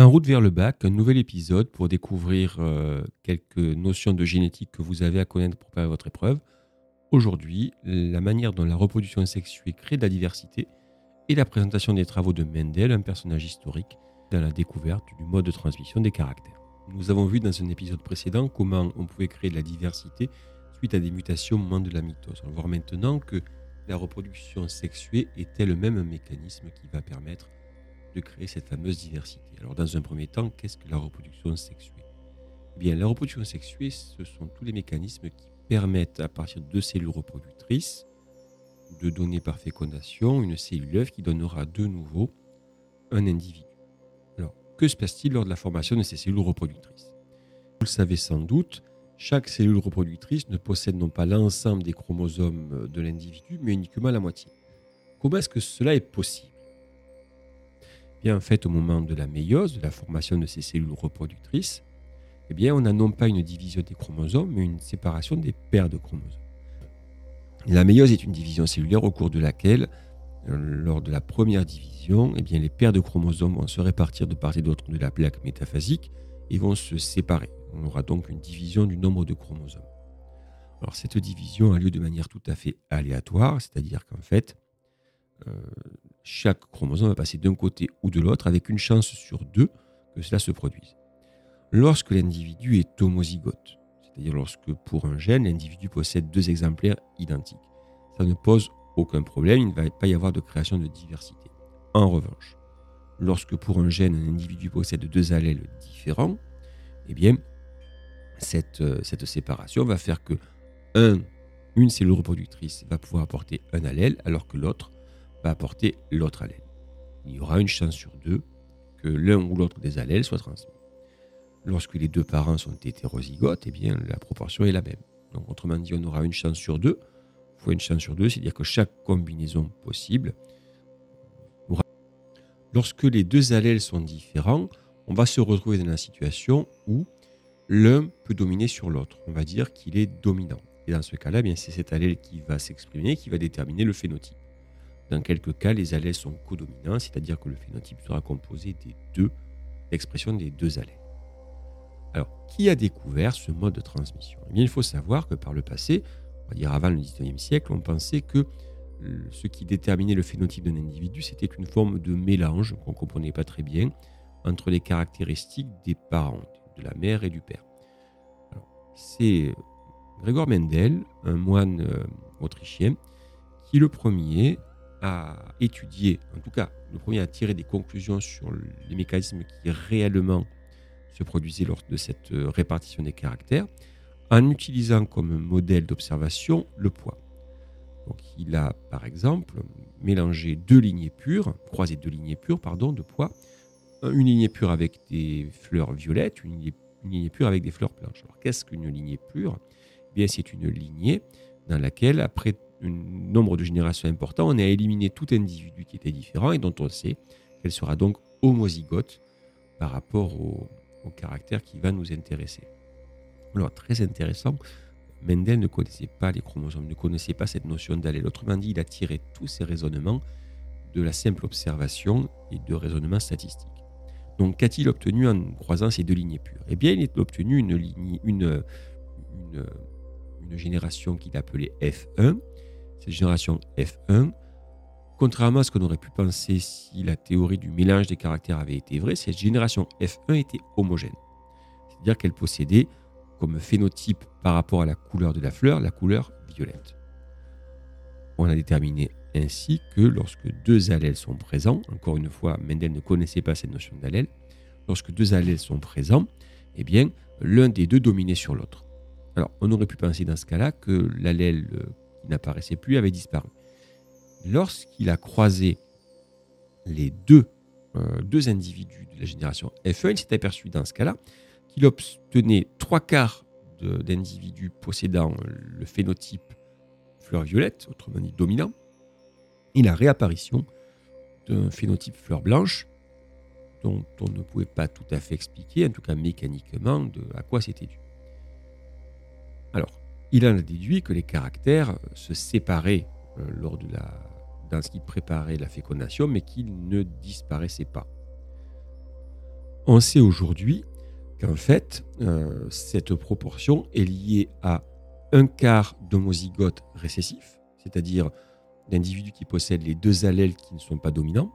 En route vers le bac, un nouvel épisode pour découvrir euh, quelques notions de génétique que vous avez à connaître pour préparer votre épreuve. Aujourd'hui, la manière dont la reproduction sexuée crée de la diversité et la présentation des travaux de Mendel, un personnage historique, dans la découverte du mode de transmission des caractères. Nous avons vu dans un épisode précédent comment on pouvait créer de la diversité suite à des mutations au moment de la mitose. On va voir maintenant que la reproduction sexuée est le même mécanisme qui va permettre de créer cette fameuse diversité. Alors dans un premier temps, qu'est-ce que la reproduction sexuée? Eh Bien, la reproduction sexuée, ce sont tous les mécanismes qui permettent à partir de cellules reproductrices de donner par fécondation une cellule œuf qui donnera de nouveau un individu. Alors, que se passe-t-il lors de la formation de ces cellules reproductrices? Vous le savez sans doute, chaque cellule reproductrice ne possède non pas l'ensemble des chromosomes de l'individu, mais uniquement la moitié. Comment est-ce que cela est possible? Au moment de la méiose, de la formation de ces cellules reproductrices, eh bien, on n'a non pas une division des chromosomes, mais une séparation des paires de chromosomes. La méiose est une division cellulaire au cours de laquelle, euh, lors de la première division, eh les paires de chromosomes vont se répartir de part et d'autre de la plaque métaphasique et vont se séparer. On aura donc une division du nombre de chromosomes. Alors cette division a lieu de manière tout à fait aléatoire, c'est-à-dire qu'en fait, euh, chaque chromosome va passer d'un côté ou de l'autre avec une chance sur deux que cela se produise. Lorsque l'individu est homozygote, c'est-à-dire lorsque pour un gène, l'individu possède deux exemplaires identiques, ça ne pose aucun problème, il ne va pas y avoir de création de diversité. En revanche, lorsque pour un gène, un individu possède deux allèles différents, eh bien, cette, euh, séparation va faire que un, une cellule reproductrice va pouvoir apporter un allèle alors que l'autre va apporter l'autre allèle. Il y aura une chance sur deux que l'un ou l'autre des allèles soit transmis. Lorsque les deux parents sont hétérozygotes, eh bien, la proportion est la même. Donc, autrement dit, on aura une chance sur deux fois une chance sur deux, c'est-à-dire que chaque combinaison possible aura... Lorsque les deux allèles sont différents, on va se retrouver dans la situation où l'un peut dominer sur l'autre. On va dire qu'il est dominant. Et dans ce cas-là, eh c'est cet allèle qui va s'exprimer, qui va déterminer le phénotype. Dans quelques cas, les allèles sont codominants, c'est-à-dire que le phénotype sera composé des deux, l'expression des deux allèles. Alors, qui a découvert ce mode de transmission? Eh bien, Il faut savoir que par le passé, on va dire avant le 19e siècle, on pensait que ce qui déterminait le phénotype d'un individu, c'était une forme de mélange qu'on ne comprenait pas très bien entre les caractéristiques des parents, de la mère et du père. C'est Gregor Mendel, un moine euh, autrichien, qui le premier à étudier, en tout cas le premier à tirer des conclusions sur les mécanismes qui réellement se produisaient lors de cette euh, répartition des caractères, en utilisant comme modèle d'observation le poids. Donc il a par exemple mélangé deux lignées pures, croisé deux lignées pures pardon, de poids, une lignée pure avec des fleurs violettes, une lignée, pure avec des fleurs blanches. Alors qu'est-ce qu'une lignée pure? Eh Bien c'est une lignée dans laquelle après un nombre de générations important, on a éliminé tout individu qui était différent et dont on sait qu'elle sera donc homozygote par rapport au, caractère qui va nous intéresser. Alors, très intéressant, Mendel ne connaissait pas les chromosomes, ne connaissait pas cette notion d'allèle. Autrement dit, il a tiré tous ses raisonnements de la simple observation et de raisonnement statistique. Donc, qu'a-t-il obtenu en croisant ces deux lignées pures? Eh bien, il a obtenu une, une, une, une génération qu'il appelait F1, cette génération F1, contrairement à ce qu'on aurait pu penser si la théorie du mélange des caractères avait été vraie, cette génération F1 était homogène. C'est-à-dire qu'elle possédait comme phénotype par rapport à la couleur de la fleur, la couleur violette. On a déterminé ainsi que lorsque deux allèles sont présents, encore une fois, Mendel ne connaissait pas cette notion d'allèle, lorsque deux allèles sont présents, eh bien, l'un des deux dominait sur l'autre. Alors, on aurait pu penser dans ce cas-là que l'allèle qui n'apparaissait plus avait disparu. Lorsqu'il a croisé les deux, euh, deux individus de la génération F1, il s'est aperçu dans ce cas-là qu'il obtenait trois quarts d'individus possédant le phénotype fleur violette, autrement dit dominant, et la réapparition d'un phénotype fleur blanche dont on ne pouvait pas tout à fait expliquer, en tout cas mécaniquement, de à quoi c'était dû. Alors, il en a déduit que les caractères se séparaient euh, dans ce qui préparait la fécondation, mais qu'ils ne disparaissaient pas. On sait aujourd'hui qu'en fait, euh, cette proportion est liée à un quart d'homozygotes récessifs, c'est-à-dire d'individus qui possèdent les deux allèles qui ne sont pas dominants,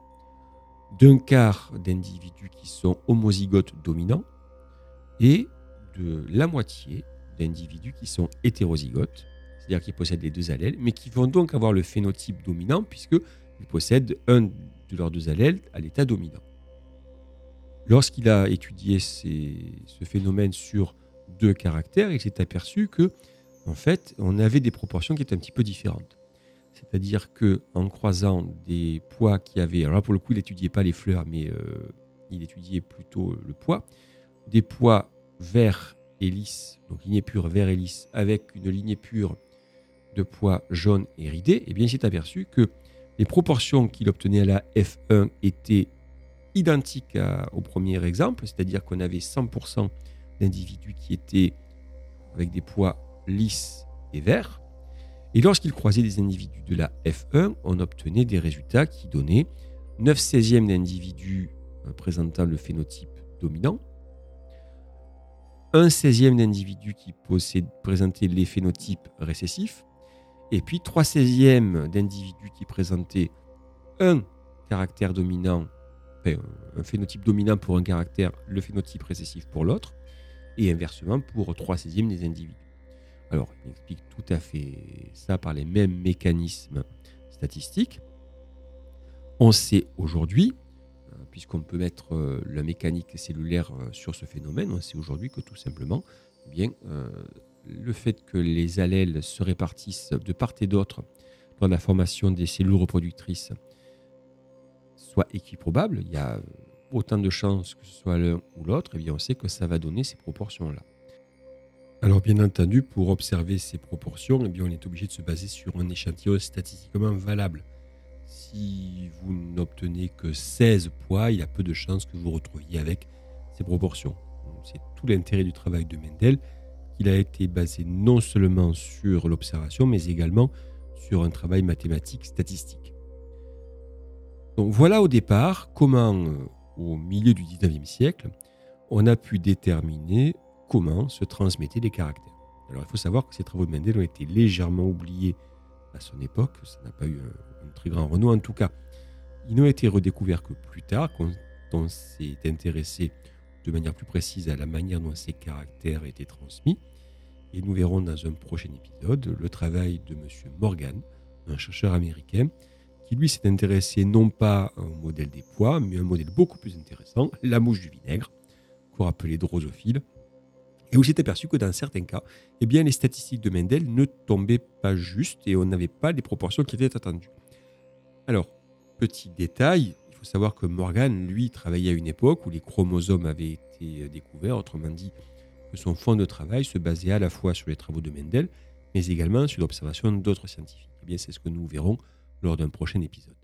d'un quart d'individus qui sont homozygotes dominants, et de la moitié d'individus qui sont hétérozygotes, c'est-à-dire qui possèdent les deux allèles, mais qui vont donc avoir le phénotype dominant puisqu'ils possèdent un de leurs deux allèles à l'état dominant. Lorsqu'il a étudié ce phénomène sur deux caractères, il s'est aperçu que, en fait, on avait des proportions qui étaient un petit peu différentes. C'est-à-dire que en croisant des poids qui avaient, alors là pour le coup, il n'étudiait pas les fleurs, mais euh, il étudiait plutôt le poids, des poids verts lisses, donc lignée pure vert et lisse, avec une lignée pure de poids jaune et ridé, et eh bien il s'est aperçu que les proportions qu'il obtenait à la F1 étaient identiques au premier exemple, c'est-à-dire qu'on avait 100% d'individus qui étaient avec des poids lisses et verts. Et lorsqu'il croisait des individus de la F1, on obtenait des résultats qui donnaient 9 16e d'individus euh, présentant le phénotype dominant, un 16e d'individus qui présentaient les phénotypes récessifs, et puis 3 16e d'individus qui présentaient un caractère dominant, un phénotype dominant pour un caractère, le phénotype récessif pour l'autre, et inversement pour 3 16e des individus. Alors, il explique tout à fait ça par les mêmes mécanismes statistiques. On sait aujourd'hui, puisqu'on peut mettre euh, la mécanique cellulaire euh, sur ce phénomène, on sait aujourd'hui que tout simplement, eh bien, le fait que les allèles se répartissent de part et d'autre dans la formation des cellules reproductrices soit équiprobable, il y a autant de chances que ce soit l'un ou l'autre, eh bien on sait que ça va donner ces proportions-là. Alors bien entendu, pour observer ces proportions, eh on est obligé de se baser sur un échantillon statistiquement valable. Si vous n'obtenez que 16 poids, il y a peu de chances que vous retrouviez avec ces proportions. C'est tout l'intérêt du travail de Mendel qu'il a été basé non seulement sur l'observation, mais également sur un travail mathématique statistique. Donc voilà au départ comment, euh, au milieu du 19e siècle, on a pu déterminer comment se transmettaient les caractères. Alors il faut savoir que ces travaux de Mendel ont été légèrement oubliés à son époque, ça n'a pas eu un, un, très grand renom en tout cas. Ils n'ont été redécouverts que plus tard, quand on s'est intéressé de manière plus précise à la manière dont ces caractères étaient transmis. Et nous verrons dans un prochain épisode le travail de M. Morgan, un chercheur américain, qui lui s'est intéressé non pas au modèle des poids, mais à un modèle beaucoup plus intéressant, la mouche du vinaigre, qu'on appelait drosophile, et où s'est aperçu que dans certains cas, eh les statistiques de Mendel ne tombaient pas juste et on n'avait pas les proportions qui étaient attendues. Alors, petit détail, il faut savoir que Morgan, lui, travaillait à une époque où les chromosomes avaient été découverts, autrement dit, que son fond de travail se basait à la fois sur les travaux de Mendel, mais également sur l'observation d'autres scientifiques. Eh bien, c'est ce que nous verrons lors d'un prochain épisode.